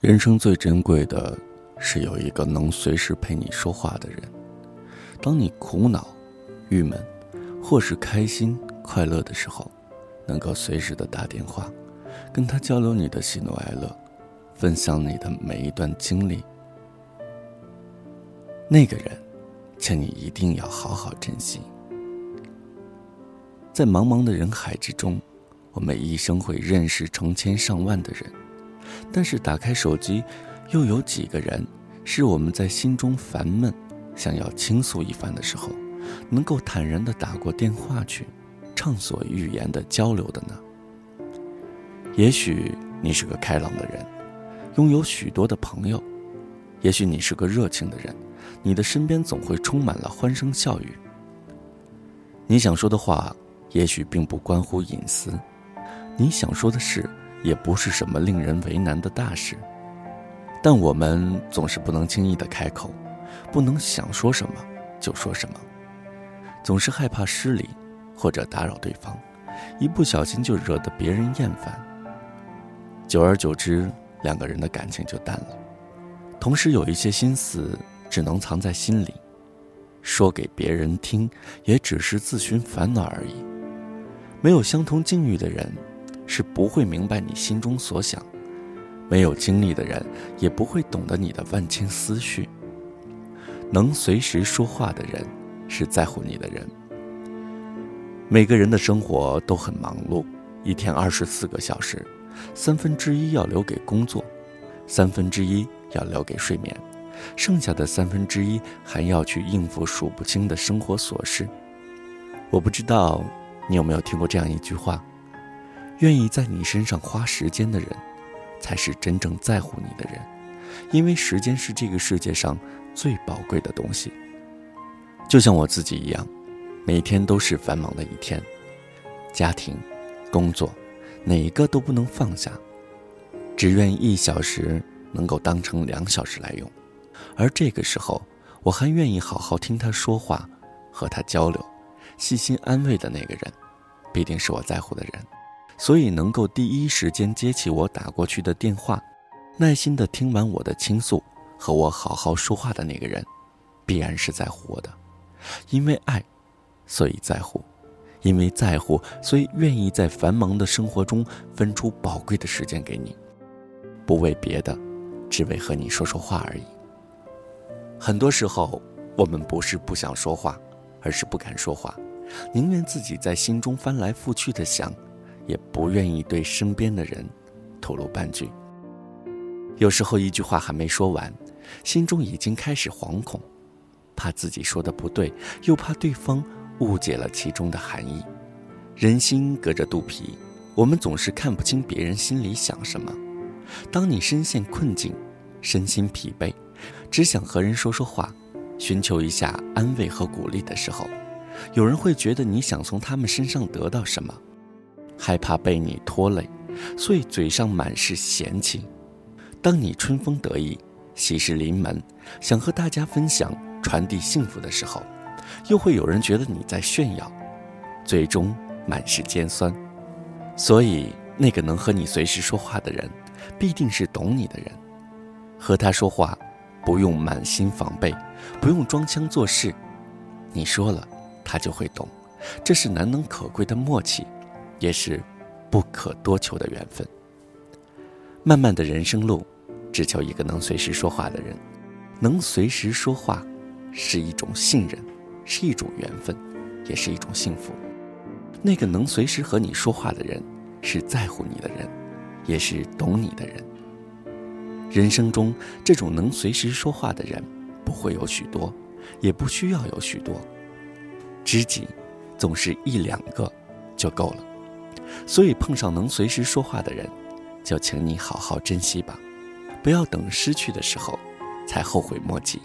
人生最珍贵的，是有一个能随时陪你说话的人。当你苦恼、郁闷，或是开心、快乐的时候，能够随时的打电话，跟他交流你的喜怒哀乐，分享你的每一段经历。那个人，请你一定要好好珍惜。在茫茫的人海之中，我们一生会认识成千上万的人。但是打开手机，又有几个人是我们在心中烦闷、想要倾诉一番的时候，能够坦然的打过电话去，畅所欲言的交流的呢？也许你是个开朗的人，拥有许多的朋友；也许你是个热情的人，你的身边总会充满了欢声笑语。你想说的话，也许并不关乎隐私；你想说的事。也不是什么令人为难的大事，但我们总是不能轻易的开口，不能想说什么就说什么，总是害怕失礼或者打扰对方，一不小心就惹得别人厌烦。久而久之，两个人的感情就淡了。同时，有一些心思只能藏在心里，说给别人听，也只是自寻烦恼而已。没有相同境遇的人。是不会明白你心中所想，没有经历的人也不会懂得你的万千思绪。能随时说话的人，是在乎你的人。每个人的生活都很忙碌，一天二十四个小时，三分之一要留给工作，三分之一要留给睡眠，剩下的三分之一还要去应付数不清的生活琐事。我不知道你有没有听过这样一句话。愿意在你身上花时间的人，才是真正在乎你的人，因为时间是这个世界上最宝贵的东西。就像我自己一样，每天都是繁忙的一天，家庭、工作，哪一个都不能放下，只愿一小时能够当成两小时来用，而这个时候，我还愿意好好听他说话，和他交流，细心安慰的那个人，必定是我在乎的人。所以，能够第一时间接起我打过去的电话，耐心的听完我的倾诉，和我好好说话的那个人，必然是在乎我的。因为爱，所以在乎；因为在乎，所以愿意在繁忙的生活中分出宝贵的时间给你，不为别的，只为和你说说话而已。很多时候，我们不是不想说话，而是不敢说话，宁愿自己在心中翻来覆去的想。也不愿意对身边的人透露半句。有时候一句话还没说完，心中已经开始惶恐，怕自己说的不对，又怕对方误解了其中的含义。人心隔着肚皮，我们总是看不清别人心里想什么。当你深陷困境，身心疲惫，只想和人说说话，寻求一下安慰和鼓励的时候，有人会觉得你想从他们身上得到什么。害怕被你拖累，所以嘴上满是嫌弃。当你春风得意、喜事临门，想和大家分享、传递幸福的时候，又会有人觉得你在炫耀，最终满是尖酸。所以，那个能和你随时说话的人，必定是懂你的人。和他说话，不用满心防备，不用装腔作势，你说了，他就会懂。这是难能可贵的默契。也是不可多求的缘分。漫漫的人生路，只求一个能随时说话的人。能随时说话，是一种信任，是一种缘分，也是一种幸福。那个能随时和你说话的人，是在乎你的人，也是懂你的人。人生中，这种能随时说话的人，不会有许多，也不需要有许多。知己，总是一两个就够了。所以碰上能随时说话的人，就请你好好珍惜吧，不要等失去的时候才后悔莫及。